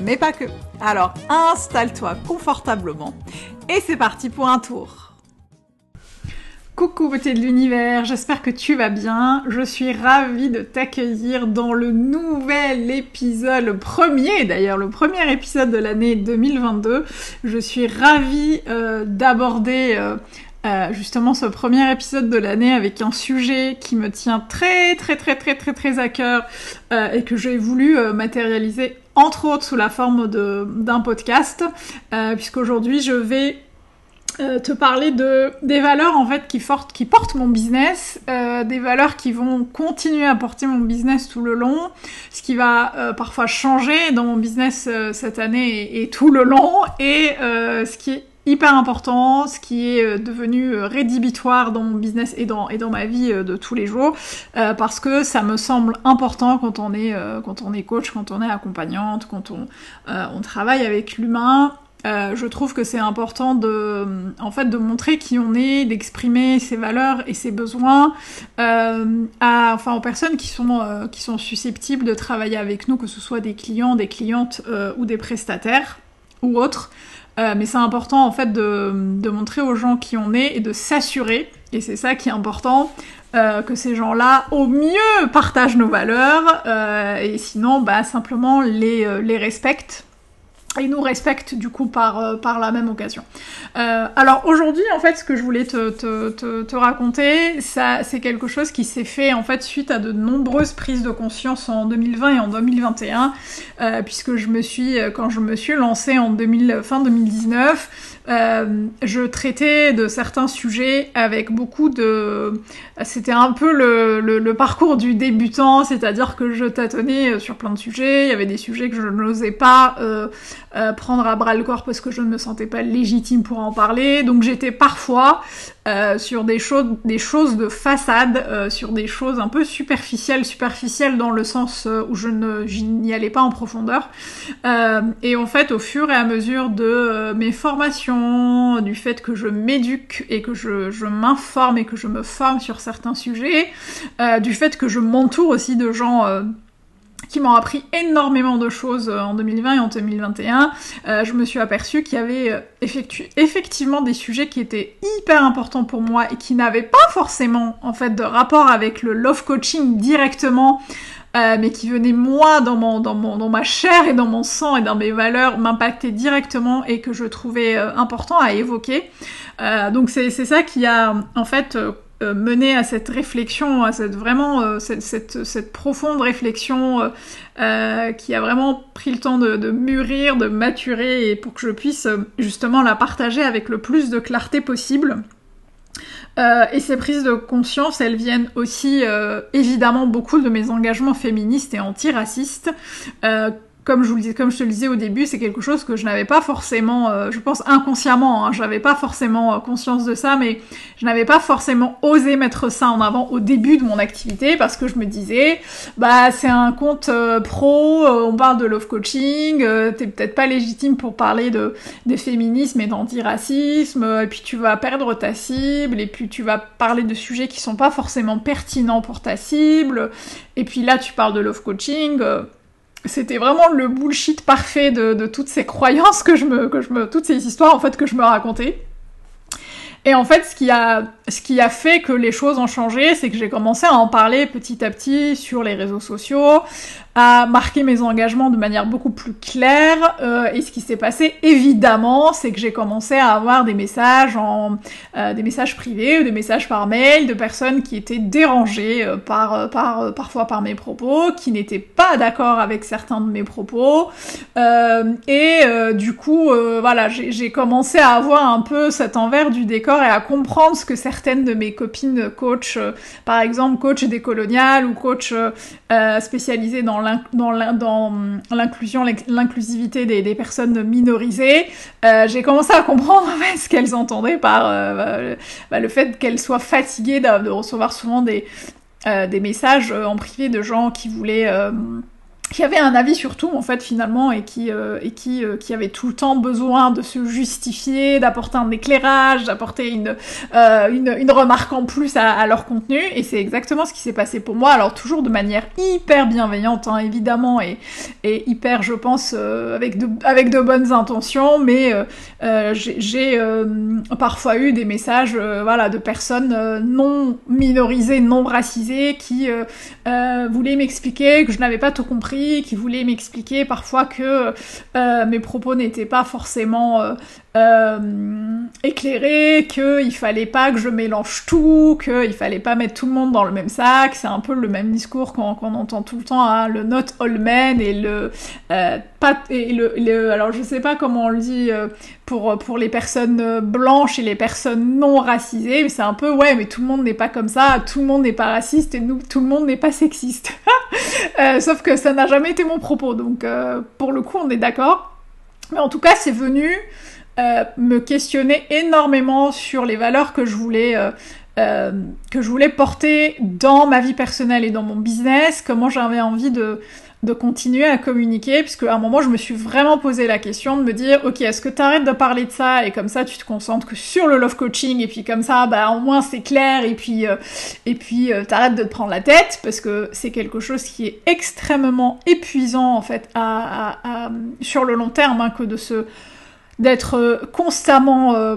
mais pas que. Alors installe-toi confortablement et c'est parti pour un tour. Coucou beauté de l'univers, j'espère que tu vas bien. Je suis ravie de t'accueillir dans le nouvel épisode, le premier d'ailleurs, le premier épisode de l'année 2022. Je suis ravie euh, d'aborder euh, euh, justement ce premier épisode de l'année avec un sujet qui me tient très très très très très très à cœur et que j'ai voulu matérialiser entre autres sous la forme d'un podcast, euh, puisqu'aujourd'hui je vais euh, te parler de des valeurs en fait qui, qui portent mon business, euh, des valeurs qui vont continuer à porter mon business tout le long, ce qui va parfois changer dans mon business cette année et, et, tout le long, et ce qui hyper important, ce qui est euh, devenu euh, rédhibitoire dans mon business et dans, et dans ma vie euh, de tous les jours, parce que ça me semble important quand on est, quand on est coach, quand on est accompagnante, quand on, on travaille avec l'humain. je trouve que c'est important de, en fait, de montrer qui on est, d'exprimer ses valeurs et ses besoins à, enfin, aux personnes qui sont, qui sont susceptibles de travailler avec nous, que ce soit des clients, des clientes ou des prestataires ou autres. Euh, mais c'est important en fait de, de, montrer aux gens qui on est et de s'assurer, et c'est ça qui est important, euh, que ces gens-là au mieux partagent nos valeurs, euh, et sinon bah, simplement les, les respectent et nous respectent du coup par, euh, par la même occasion. Euh, alors aujourd'hui en fait ce que je voulais te, te, te, te raconter, ça c'est quelque chose qui s'est fait en fait suite à de nombreuses prises de conscience en 2020 et en 2021, euh, puisque je me suis quand je me suis lancée en 2000, fin 2019, euh, je traitais de certains sujets avec beaucoup de... C'était un peu le, le, parcours du débutant, c'est-à-dire que je tâtonnais sur plein de sujets, il y avait des sujets que je n'osais pas euh, prendre à bras le corps parce que je ne me sentais pas légitime pour en parler, donc j'étais parfois euh, sur des, choses, des choses de façade, euh, sur des choses un peu superficielles, superficielles dans le sens où je n'y allais pas en profondeur. et en fait, au fur et à mesure de mes formations, du fait que je m'éduque et que je, je m'informe et que je me forme sur certains sujets, du fait que je m'entoure aussi de gens qui m'ont appris énormément de choses euh, en 2020 et en 2021, euh, je me suis aperçue qu'il y avait euh, effectivement des sujets qui étaient hyper importants pour moi et qui n'avaient pas forcément en fait de rapport avec le love coaching directement, mais qui venaient moi dans ma chair et dans mon sang et dans mes valeurs m'impacter directement et que je trouvais important à évoquer. donc c'est ça qui a en fait euh, mener à cette réflexion, à cette vraiment euh, cette, profonde réflexion euh, qui a vraiment pris le temps de, de, mûrir, de maturer et pour que je puisse justement la partager avec le plus de clarté possible. et ces prises de conscience, elles viennent aussi évidemment beaucoup de mes engagements féministes et antiracistes comme je, vous comme je te le disais au début, c'est quelque chose que je n'avais pas forcément, euh, je pense inconsciemment, hein, j'avais pas forcément euh, conscience de ça, mais je n'avais pas forcément osé mettre ça en avant au début de mon activité parce que je me disais, bah c'est un compte euh, pro, on parle de love coaching, t'es peut-être pas légitime pour parler de, de féminisme et d'antiracisme, et puis tu vas perdre ta cible, et puis tu vas parler de sujets qui sont pas forcément pertinents pour ta cible, et puis là tu parles de love coaching c'était vraiment le bullshit parfait de, toutes ces croyances que je me, que je me, toutes ces histoires en fait que je me racontais. Et en fait, ce qui a, ce qui a fait que les choses ont changé, c'est que j'ai commencé à en parler petit à petit sur les réseaux sociaux, à marquer mes engagements de manière beaucoup plus claire. Euh, et ce qui s'est passé, évidemment, c'est que j'ai commencé à avoir des messages en euh, des messages privés ou des messages par mail de personnes qui étaient dérangées euh, par, par parfois par mes propos, qui n'étaient pas d'accord avec certains de mes propos. et du coup, voilà, j'ai commencé à avoir un peu cet envers du décor et à comprendre ce que certaines de mes copines coach, par exemple coach décolonial ou coach spécialisé dans l'inclusion, l'inclusivité des, personnes minorisées, j'ai commencé à comprendre ce qu'elles entendaient par bah, le fait qu'elles soient fatiguées de, recevoir souvent des, des messages en privé de gens qui voulaient qui avait un avis sur tout en fait finalement et qui euh, et qui euh, qui avait tout le temps besoin de se justifier, d'apporter un éclairage, d'apporter une, euh, une, remarque en plus à, à leur contenu. Et c'est exactement ce qui s'est passé pour moi. Alors toujours de manière hyper bienveillante hein, évidemment et et hyper je pense avec de avec de bonnes intentions. Mais j'ai parfois eu des messages voilà de personnes non minorisées, non racisées qui voulaient m'expliquer que je n'avais pas tout compris qui voulait m'expliquer parfois que euh, mes propos n'étaient pas forcément euh, euh, éclairés, qu'il fallait pas que je mélange tout, qu'il fallait pas mettre tout le monde dans le même sac. C'est un peu le même discours qu'on entend tout le temps, hein, le not all men et le pas et le, alors je sais pas comment on le dit pour pour les personnes blanches et les personnes non racisées, mais c'est un peu ouais, mais tout le monde n'est pas comme ça, tout le monde n'est pas raciste et nous tout le monde n'est pas sexiste. sauf que ça n'a jamais été mon propos, donc euh, pour le coup on est d'accord. Mais en tout cas c'est venu euh, me questionner énormément sur les valeurs que je voulais euh, que je voulais porter dans ma vie personnelle et dans mon business, comment j'avais envie de de continuer à communiquer, puisque à un moment je me suis vraiment posé la question de me dire ok est-ce que tu arrêtes de parler de ça et comme ça tu te concentres que sur le love coaching et puis comme ça bah au moins c'est clair et puis euh, et puis euh, t'arrêtes de te prendre la tête parce que c'est quelque chose qui est extrêmement épuisant en fait sur le long terme hein, que de se d'être euh, constamment, euh,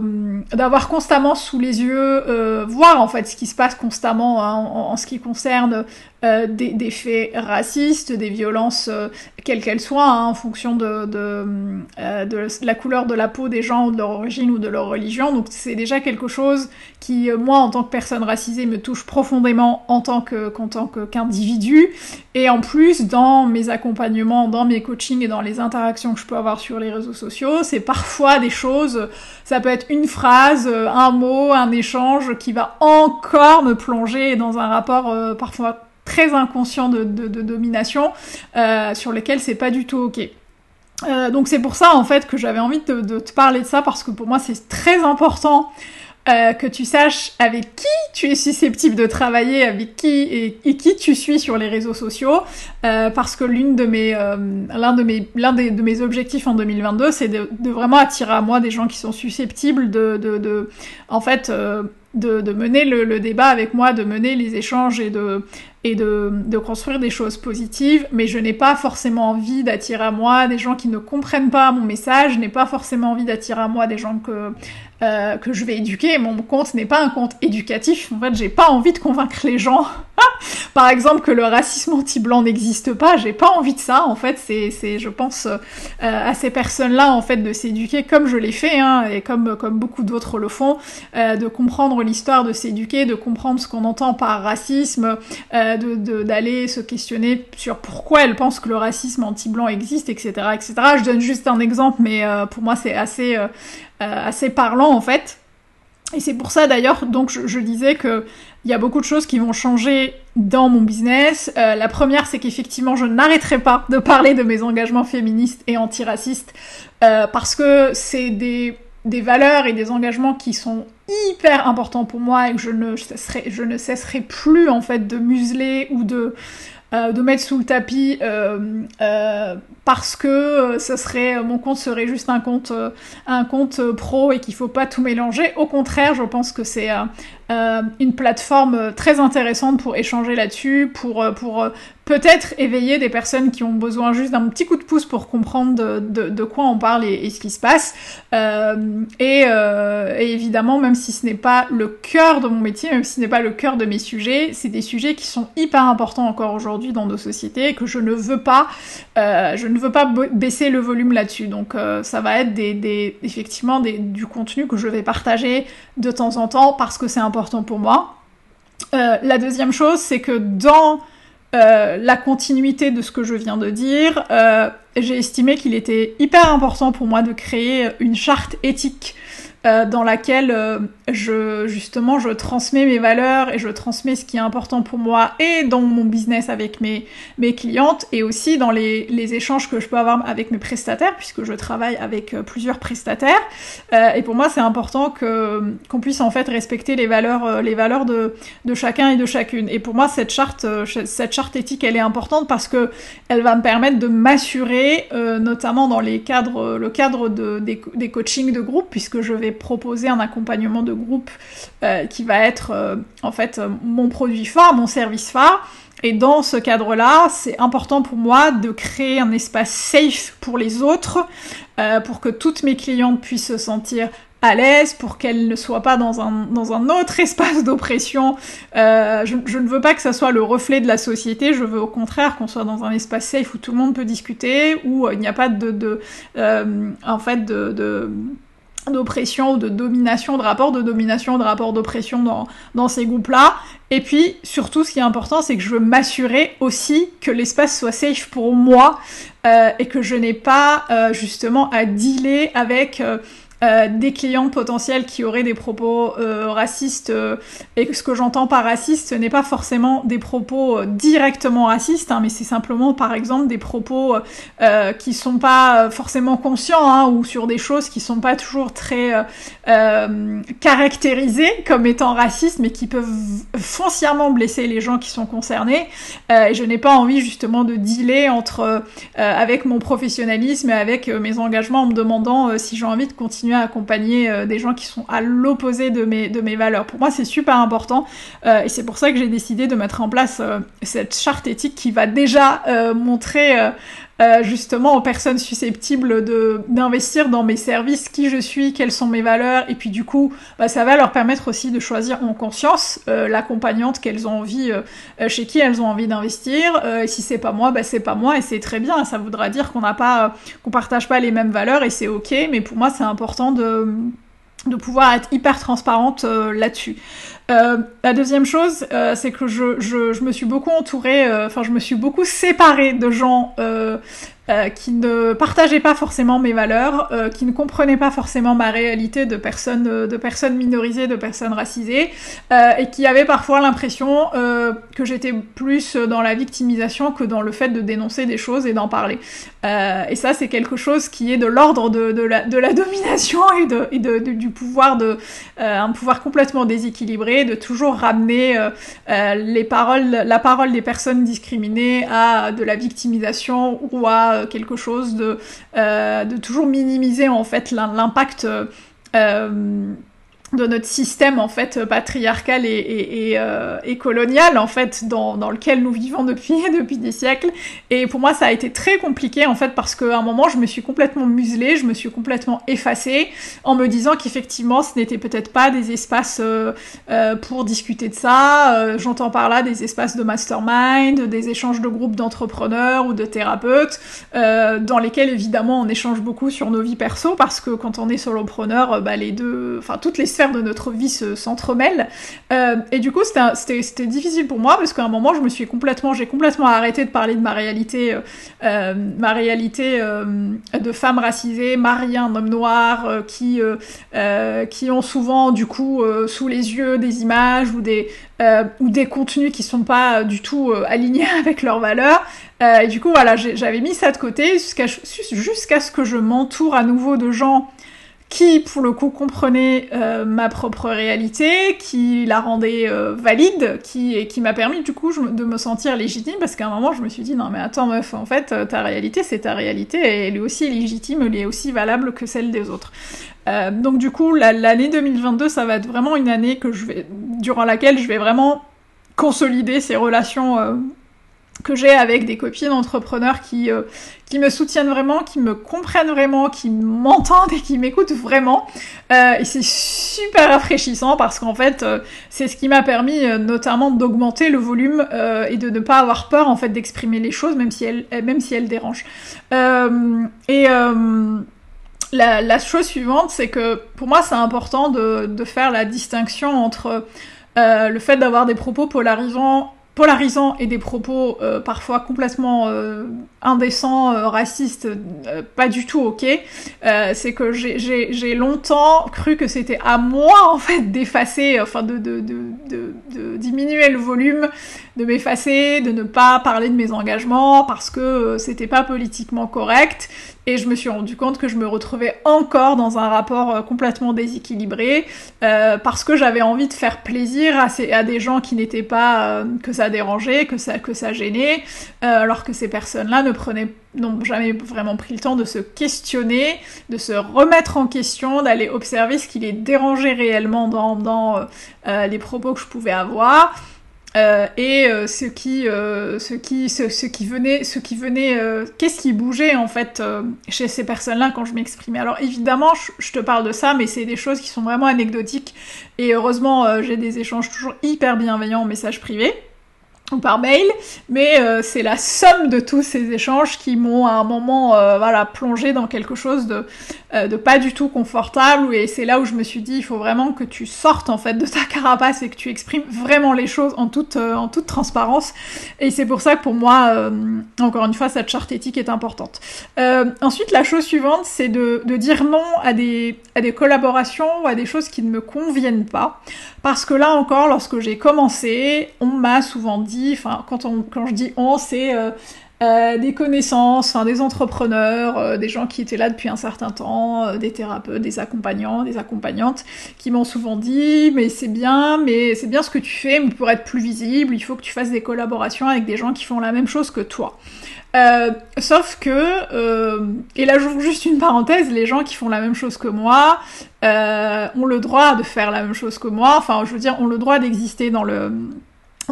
d'avoir constamment sous les yeux, euh, voir en fait ce qui se passe constamment hein, en, ce qui concerne des, faits racistes, des violences quelles qu'elles soient, hein, en fonction de, de, la couleur de la peau des gens ou de leur origine ou de leur religion. Donc c'est déjà quelque chose qui, moi, en tant que personne racisée, me touche profondément en tant qu'individu. Et en plus, dans mes accompagnements, dans mes coachings et dans les interactions que je peux avoir sur les réseaux sociaux, c'est parfois des choses, ça peut être une phrase, euh, un mot, un échange qui va encore me plonger dans un rapport euh, parfois très inconscient de, domination euh, sur lequel c'est pas du tout ok. donc c'est pour ça en fait que j'avais envie de, te parler de ça parce que pour moi c'est très important euh, que tu saches avec qui tu es susceptible de travailler, avec qui et, qui tu suis sur les réseaux sociaux, euh, parce que l'une de mes, euh, l'un de mes, l'un de mes objectifs en 2022, c'est de, vraiment attirer à moi des gens qui sont susceptibles de en fait, de, de, mener le, le, débat avec moi, de mener les échanges et de et de, de construire des choses positives, mais je n'ai pas forcément envie d'attirer à moi des gens qui ne comprennent pas mon message, je n'ai pas forcément envie d'attirer à moi des gens que euh, que je vais éduquer. Mon compte n'est pas un compte éducatif. En fait, j'ai pas envie de convaincre les gens. Par exemple, que le racisme anti-blanc n'existe pas. J'ai pas envie de ça. En fait, c'est, je pense euh, à ces personnes-là, en fait, de s'éduquer comme je l'ai fait, hein, et comme comme beaucoup d'autres le font, euh, de comprendre l'histoire, de s'éduquer, de comprendre ce qu'on entend par racisme, euh, de, d'aller se questionner sur pourquoi elles pensent que le racisme anti-blanc existe, etc., etc. Je donne juste un exemple, mais pour moi, c'est assez euh, assez parlant en fait. Et c'est pour ça d'ailleurs, donc je, disais que il y a beaucoup de choses qui vont changer dans mon business. Euh, la première, c'est qu'effectivement, je n'arrêterai pas de parler de mes engagements féministes et antiracistes euh, parce que c'est des, des, valeurs et des engagements qui sont hyper importants pour moi et que je ne cesserai, je ne cesserai plus en fait de museler ou de euh, de mettre sous le tapis euh, euh, parce que ce serait mon compte serait juste un compte un compte pro et qu'il faut pas tout mélanger. Au contraire, je pense que c'est une plateforme très intéressante pour échanger là-dessus, pour pour peut-être éveiller des personnes qui ont besoin juste d'un petit coup de pouce pour comprendre de, de, quoi on parle et, ce qui se passe. Euh, et, euh, évidemment, même si ce n'est pas le cœur de mon métier, même si ce n'est pas le cœur de mes sujets, c'est des sujets qui sont hyper importants encore aujourd'hui dans nos sociétés et que je ne veux pas, euh, je ne veux pas baisser le volume là-dessus. Donc euh, ça va être des, des effectivement du contenu que je vais partager de temps en temps parce que c'est important pour moi. Euh, la deuxième chose, c'est que dans euh, la continuité de ce que je viens de dire, euh, j'ai estimé qu'il était hyper important pour moi de créer une charte éthique dans laquelle justement je transmets mes valeurs et je transmets ce qui est important pour moi et dans mon business avec mes, mes clientes et aussi dans les, les échanges que je peux avoir avec mes prestataires puisque je travaille avec euh, plusieurs prestataires. Euh, et pour moi c'est important que qu'on puisse en fait respecter les valeurs euh, les valeurs de, de chacun et de chacune. Et pour moi cette charte cette charte éthique elle est importante parce que elle va me permettre de m'assurer notamment dans les cadres le cadre de, des, des coachings de groupe puisque je vais proposer un accompagnement de groupe euh, qui va être euh, en fait mon produit phare, mon service phare. Et dans ce cadre-là, c'est important pour moi de créer un espace safe pour les autres, euh, pour que toutes mes clientes puissent se sentir à l'aise, pour qu'elles ne soient pas dans un, dans un autre espace d'oppression. je, ne veux pas que ça soit le reflet de la société, je veux au contraire qu'on soit dans un espace safe où tout le monde peut discuter, où il n'y a pas de, de en fait, de d'oppression, de domination, de rapport de domination, de rapport d'oppression dans, dans ces groupes-là. Et puis, surtout, ce qui est important, c'est que je veux m'assurer aussi que l'espace soit safe pour moi euh, et que je n'ai pas euh, justement à dealer avec euh, euh, des clients potentiels qui auraient des propos euh, racistes. Euh, et ce que j'entends par raciste, ce n'est pas forcément des propos directement racistes, hein, mais c'est simplement, par exemple, des propos qui sont pas forcément conscients hein, ou sur des choses qui sont pas toujours très caractérisées comme étant racistes, mais qui peuvent foncièrement blesser les gens qui sont concernés. et je n'ai pas envie justement de dealer entre avec mon professionnalisme et avec mes engagements en me demandant si j'ai envie de continuer à accompagner euh, des gens qui sont à l'opposé de mes, de mes valeurs. Pour moi, c'est super important euh, et c'est pour ça que j'ai décidé de mettre en place euh, cette charte éthique qui va déjà montrer justement aux personnes susceptibles de d'investir dans mes services qui je suis, quelles sont mes valeurs, et puis du coup, bah, ça va leur permettre aussi de choisir en conscience l'accompagnante qu'elles ont envie, chez qui elles ont envie d'investir. et si c'est pas moi, bah c'est pas moi, et c'est très bien. Ça voudra dire qu'on n'a pas, qu'on partage pas les mêmes valeurs, et c'est ok. Mais pour moi, c'est important de, de pouvoir être hyper transparente euh, là-dessus. Euh, la deuxième chose, euh, c'est que je, je, je, me suis beaucoup entourée, enfin je me suis beaucoup séparée de gens euh, qui ne partageaient pas forcément mes valeurs, euh, qui ne comprenaient pas forcément ma réalité de personnes, euh, de personnes minorisées, de personnes racisées, et qui avaient parfois l'impression que j'étais plus dans la victimisation que dans le fait de dénoncer des choses et d'en parler. et ça, c'est quelque chose qui est de l'ordre de, la, domination et de, du pouvoir de un pouvoir complètement déséquilibré, de toujours ramener les paroles, la parole des personnes discriminées à de la victimisation ou à quelque chose de, euh, de toujours minimiser en fait l'impact euh, de notre système en fait patriarcal et, euh, et colonial en fait dans, dans, lequel nous vivons depuis depuis des siècles. Et pour moi ça a été très compliqué en fait parce qu'à un moment je me suis complètement muselée je me suis complètement effacée en me disant qu'effectivement ce n'était peut-être pas des espaces euh, euh, pour discuter de ça. J'entends par là des espaces de mastermind des échanges de groupes d'entrepreneurs ou de thérapeutes dans lesquels évidemment on échange beaucoup sur nos vies perso parce que quand on est solopreneur bah les deux enfin toutes les de notre vie s'entremêlent. Euh, et du coup, c'était difficile pour moi parce qu'à un moment, je me suis complètement, j'ai complètement arrêté de parler de ma réalité, euh, euh ma réalité euh, de femme racisée, mariée un homme noir, qui qui ont souvent du coup sous les yeux des images ou des ou des contenus qui sont pas du tout alignés avec leurs valeurs. et du coup, voilà, j'avais mis ça de côté jusqu'à ce que je m'entoure à nouveau de gens qui pour le coup comprenait euh, ma propre réalité, qui la rendait euh, valide, qui, et qui m'a permis du coup de me sentir légitime, parce qu'à un moment je me suis dit non mais attends meuf, en fait euh, ta réalité c'est ta réalité, et elle est aussi légitime, elle est aussi valable que celle des autres. donc du coup l'année 2022 ça va être vraiment une année que je vais, durant laquelle je vais vraiment consolider ces relations que j'ai avec des copines entrepreneurs qui, euh, qui me soutiennent vraiment, qui me comprennent vraiment, qui m'entendent et qui m'écoutent vraiment. Euh, et c'est super rafraîchissant parce qu'en fait, euh, c'est ce qui m'a permis notamment d'augmenter le volume et de ne pas avoir peur en fait d'exprimer les choses, même si elles, même si elles dérangent. et la, la, chose suivante, c'est que pour moi, c'est important de, de, faire la distinction entre le fait d'avoir des propos polarisants polarisants et des propos euh, parfois complètement euh, indécent, euh, raciste, euh, pas du tout ok, euh, c'est que j'ai longtemps cru que c'était à moi en fait d'effacer, enfin de, diminuer le volume, de m'effacer, de ne pas parler de mes engagements parce que c'était pas politiquement correct. Et je me suis rendu compte que je me retrouvais encore dans un rapport complètement déséquilibré parce que j'avais envie de faire plaisir à, des gens qui n'étaient pas que ça dérangeait, que ça que ça gênait, alors que ces n'ont jamais vraiment pris le temps de se questionner, de se remettre en question, d'aller observer ce qui les dérangeait réellement dans, euh, euh, les propos que je pouvais avoir. Euh, et ce, qui venait, ce qui venait, qu'est-ce qui bougeait en fait chez ces personnes-là quand je m'exprimais. Alors évidemment, je, te parle de ça, mais c'est des choses qui sont vraiment anecdotiques. Et heureusement, j'ai des échanges toujours hyper bienveillants en message privé ou par mail, mais euh, c'est la somme de tous ces échanges qui m'ont à un moment euh, voilà plongé dans quelque chose de, euh, de pas du tout confortable. Et c'est là où je me suis dit il faut vraiment que tu sortes en fait de ta carapace et que tu exprimes vraiment les choses en toute en toute transparence. Et c'est pour ça que pour moi encore une fois cette charte éthique est importante. ensuite la chose suivante c'est de, de dire non à des à des collaborations ou à des choses qui ne me conviennent pas. Parce que là encore lorsque j'ai commencé on m'a souvent dit quand, je dis on, c'est euh, euh, des connaissances, des entrepreneurs, euh, des gens qui étaient là depuis un certain temps, des thérapeutes, des accompagnants, des accompagnantes, qui m'ont souvent dit mais c'est bien, mais c'est bien ce que tu fais, mais pour être plus visible, il faut que tu fasses des collaborations avec des gens qui font la même chose que toi. sauf que, et là j'ouvre juste une parenthèse, les gens qui font la même chose que moi ont le droit de faire la même chose que moi, enfin je veux dire, ont le droit d'exister dans le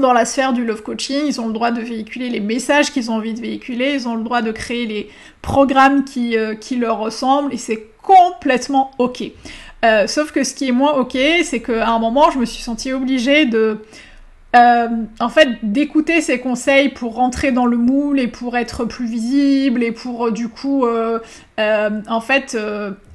dans la sphère du love coaching, ils ont le droit de véhiculer les messages qu'ils ont envie de véhiculer, ils ont le droit de créer les programmes qui, euh, qui leur ressemblent, et c'est complètement ok. Euh, sauf que ce qui est moins ok, c'est qu'à un moment, je me suis sentie obligée de... Euh, en fait, d'écouter ces conseils pour rentrer dans le moule et pour être plus visible et pour du coup, en fait,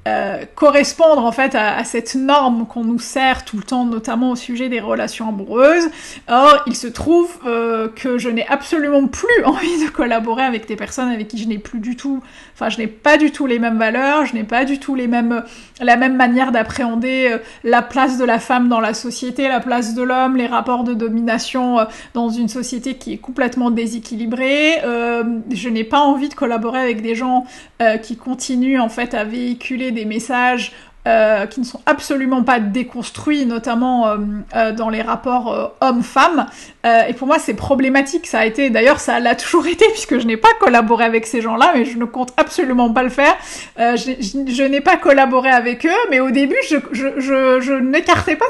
euh, correspondre en fait à, cette norme qu'on nous sert tout le temps, notamment au sujet des relations amoureuses. Or, il se trouve euh, que je n'ai absolument plus envie de collaborer avec des personnes avec qui je n'ai plus du tout, enfin, je n'ai pas du tout les mêmes valeurs, je n'ai pas du tout les mêmes, la même manière d'appréhender euh, la place de la femme dans la société, la place de l'homme, les rapports de domination dans une société qui est complètement déséquilibrée. je n'ai pas envie de collaborer avec des gens qui continuent en fait à véhiculer des messages euh, qui ne sont absolument pas déconstruits, notamment euh, euh, dans les rapports hommes-femmes. et pour moi, c'est problématique. Ça a été, d'ailleurs, ça l'a toujours été, puisque je n'ai pas collaboré avec ces gens-là, mais je ne compte absolument pas le faire. je, n'ai pas collaboré avec eux, mais au début, je, je, n'écartais pas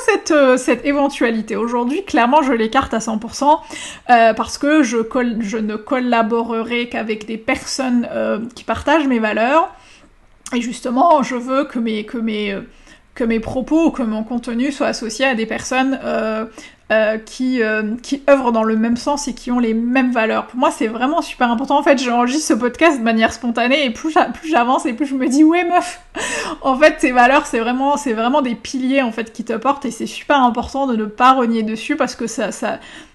cette, éventualité. Aujourd'hui, clairement, je l'écarte à 100%, parce que je ne collaborerai qu'avec des personnes qui partagent mes valeurs et justement, je veux que mes, que mes, que mes propos, que mon contenu soient associés à des personnes euh, euh, qui, euh, qui œuvrent dans le même sens et qui ont les mêmes valeurs. Pour moi, c'est vraiment super important. En fait, j'enregistre ce podcast de manière spontanée et plus j'avance et plus je me dis, ouais meuf, en fait, tes valeurs, c'est vraiment, c'est vraiment des piliers en fait qui te portent et c'est super important de ne pas renier dessus parce que ça,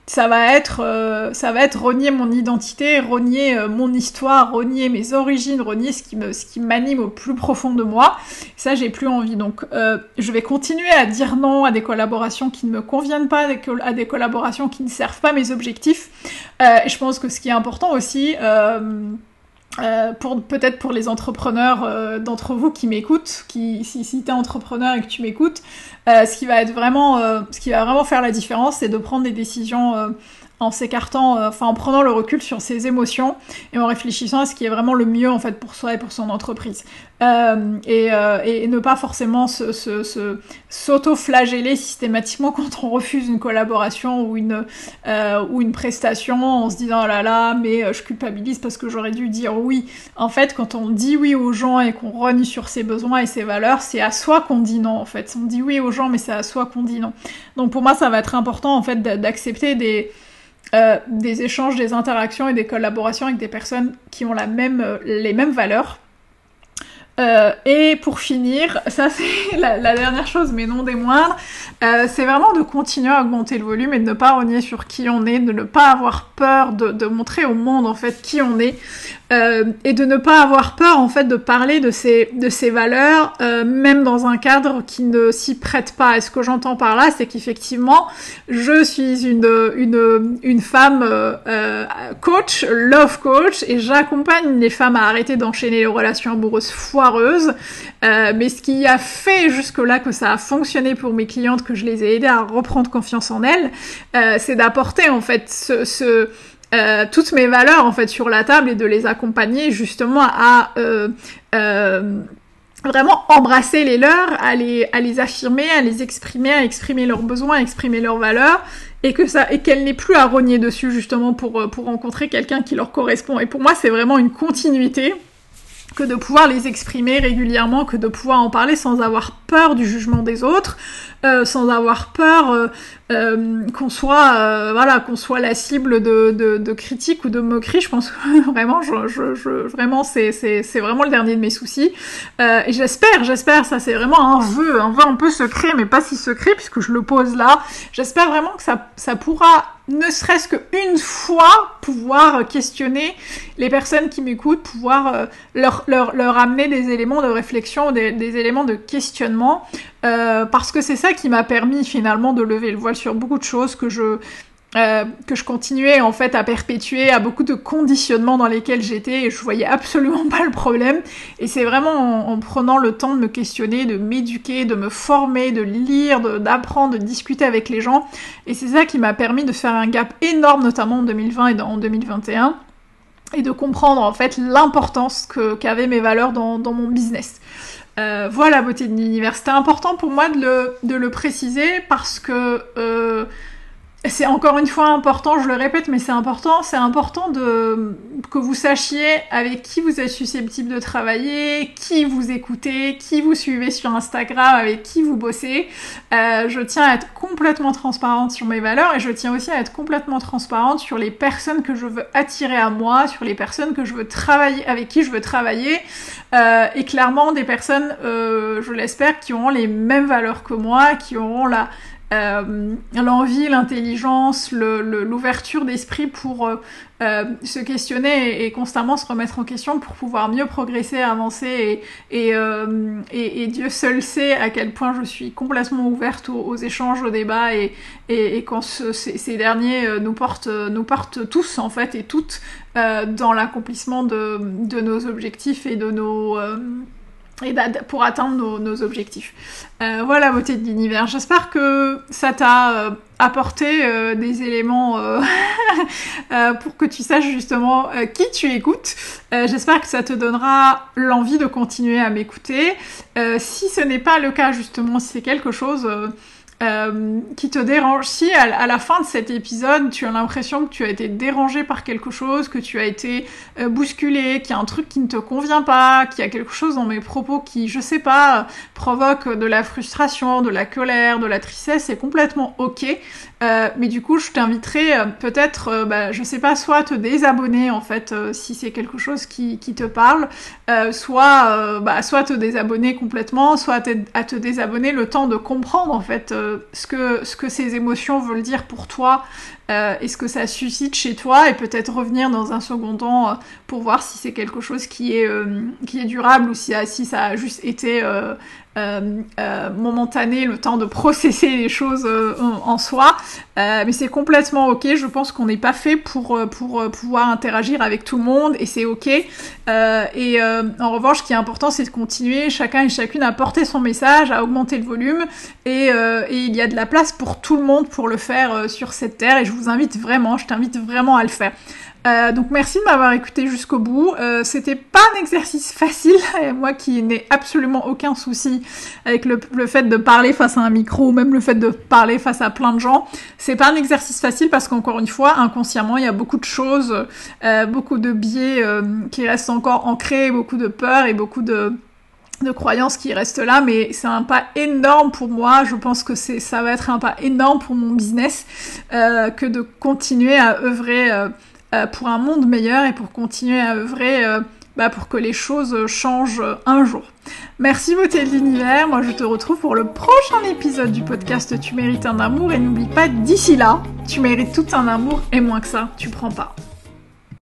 ça va être euh, ça va être renier mon identité, renier euh, mon histoire, renier mes origines, renier ce qui me ce qui m'anime au plus profond de moi. Ça j'ai plus envie. Donc euh, je vais continuer à dire non à des collaborations qui ne me conviennent pas, à des collaborations qui ne servent pas mes objectifs. et je pense que ce qui est important aussi euh, pour peut-être pour les entrepreneurs euh, d'entre vous qui m'écoutent, qui si, si tu es entrepreneur et que tu m'écoutes, euh, ce qui va être vraiment ce qui va vraiment faire la différence, c'est de prendre des décisions en s'écartant, euh, enfin en prenant le recul sur ses émotions et en réfléchissant à ce qui est vraiment le mieux en fait pour soi et pour son entreprise. Euh, et, euh, et, ne pas forcément se, se, s'auto-flageller systématiquement quand on refuse une collaboration ou une, ou une prestation en se disant oh là là mais je culpabilise parce que j'aurais dû dire oui. En fait quand on dit oui aux gens et qu'on renie sur ses besoins et ses valeurs, c'est à soi qu'on dit non en fait. On dit oui aux gens mais c'est à soi qu'on dit non. Donc pour moi ça va être important en fait d'accepter des euh, des échanges, des interactions et des collaborations avec des personnes qui ont la même, euh, les mêmes valeurs. Euh, et pour finir, ça c'est la, dernière chose, mais non des moindres, euh, c'est vraiment de continuer à augmenter le volume et de ne pas renier sur qui on est, de ne pas avoir peur de, de montrer au monde en fait qui on est. Euh, et de ne pas avoir peur en fait de parler de ces de ces valeurs euh, même dans un cadre qui ne s'y prête pas. Et ce que j'entends par là, c'est qu'effectivement, je suis une une une femme euh, coach, love coach, et j'accompagne les femmes à arrêter d'enchaîner les relations amoureuses foireuses. mais ce qui a fait jusque là que ça a fonctionné pour mes clientes, que je les ai aidées à reprendre confiance en elles, c'est d'apporter en fait ce, ce euh, toutes mes valeurs en fait sur la table et de les accompagner justement à euh, euh, vraiment embrasser les leurs, à les, à les affirmer, à les exprimer, à exprimer leurs besoins, à exprimer leurs valeurs et que ça et qu'elle n'ait plus à rogner dessus justement pour pour rencontrer quelqu'un qui leur correspond. Et pour moi, c'est vraiment une continuité que de pouvoir les exprimer régulièrement, que de pouvoir en parler sans avoir peur du jugement des autres, euh, sans avoir peur euh, euh, qu'on soit voilà qu'on soit la cible de, de, critiques ou de moqueries. Je pense que vraiment, je, je, vraiment c'est vraiment le dernier de mes soucis. et j'espère, j'espère, ça c'est vraiment un vœu, un vœu un peu secret, mais pas si secret puisque je le pose là. J'espère vraiment que ça ça pourra ne serait-ce qu'une fois pouvoir questionner les personnes qui m'écoutent, pouvoir leur, leur, amener des éléments de réflexion, des, des éléments de questionnement, euh, parce que c'est ça qui m'a permis finalement de lever le voile sur beaucoup de choses que je euh, que je continuais en fait à perpétuer, à beaucoup de conditionnements dans lesquels j'étais et je voyais absolument pas le problème. Et c'est vraiment en, prenant le temps de me questionner, de m'éduquer, de me former, de lire, d'apprendre, de, discuter avec les gens. Et c'est ça qui m'a permis de faire un gap énorme, notamment en 2020 et en 2021 et de comprendre en fait l'importance qu'avaient mes valeurs dans, mon business. Euh, voilà, beauté de l'univers. C'était important pour moi de le, de le préciser parce que euh, c'est encore une fois important, je le répète, mais c'est important, c'est important de que vous sachiez avec qui vous êtes susceptible de travailler, qui vous écoutez, qui vous suivez sur Instagram, avec qui vous bossez. Euh, je tiens à être complètement transparente sur mes valeurs et je tiens aussi à être complètement transparente sur les personnes que je veux attirer à moi, sur les personnes que je veux travailler, avec qui je veux travailler, euh, et clairement des personnes, euh, je l'espère, qui auront les mêmes valeurs que moi, qui auront la euh, l'envie, l'intelligence, l'ouverture d'esprit pour euh, euh, se questionner et, constamment se remettre en question pour pouvoir mieux progresser, avancer et, et, Dieu seul sait à quel point je suis complètement ouverte aux, échanges, aux débats et, quand ces, derniers nous portent, nous portent tous en fait et toutes dans l'accomplissement de, de, nos objectifs et de nos et bah, pour atteindre nos, objectifs. Euh, voilà, beauté de l'univers. J'espère que ça t'a euh, apporté euh, des éléments pour que tu saches justement qui tu écoutes. J'espère que ça te donnera l'envie de continuer à m'écouter. si ce n'est pas le cas justement, si c'est quelque chose euh, qui te dérange. Si à, la fin de cet épisode, tu as l'impression que tu as été dérangé par quelque chose, que tu as été euh, bousculé, qu'il y a un truc qui ne te convient pas, qu'il y a quelque chose dans mes propos qui, je sais pas, provoque de la frustration, de la colère, de la tristesse, c'est complètement ok. Euh, mais du coup, je t'inviterai euh, peut-être, euh, bah, je sais pas, soit te désabonner en fait si c'est quelque chose qui, te parle, soit, bah, soit te désabonner complètement, soit à te désabonner le temps de comprendre en fait ce que ce que ces émotions veulent dire pour toi, euh, et ce que ça suscite chez toi et peut-être revenir dans un second temps euh, pour voir si c'est quelque chose qui est, euh, durable ou si ça a juste été momentané, le temps de processer les choses en, soi. mais c'est complètement ok, je pense qu'on n'est pas fait pour, pour pouvoir interagir avec tout le monde et c'est ok. et en revanche, ce qui est important, c'est de continuer chacun et chacune à porter son message, à augmenter le volume et il y a de la place pour tout le monde pour le faire sur cette terre et je vous invite vraiment, je t'invite vraiment à le faire. Euh, donc merci de m'avoir écouté jusqu'au bout. Euh, c'était pas un exercice facile, moi qui n'ai absolument aucun souci avec le, fait de parler face à un micro ou même le fait de parler face à plein de gens. C'est pas un exercice facile parce qu'encore une fois, inconsciemment, il y a beaucoup de choses, euh, beaucoup de biais qui restent encore ancrés, beaucoup de peur et beaucoup de de croyances qui restent là, mais c'est un pas énorme pour moi. Je pense que c'est ça va être un pas énorme pour mon business euh, que de continuer à œuvrer euh, euh, pour un monde meilleur et pour continuer à œuvrer bah, pour que les choses changent un jour. Merci beauté de l'univers, moi je te retrouve pour le prochain épisode du podcast Tu mérites un amour et n'oublie pas d'ici là, tu mérites tout un amour et moins que ça, tu prends pas.